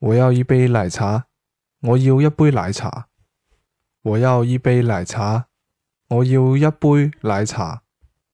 我要一杯奶茶我要一杯奶茶。我要一杯奶茶我要一杯奶茶。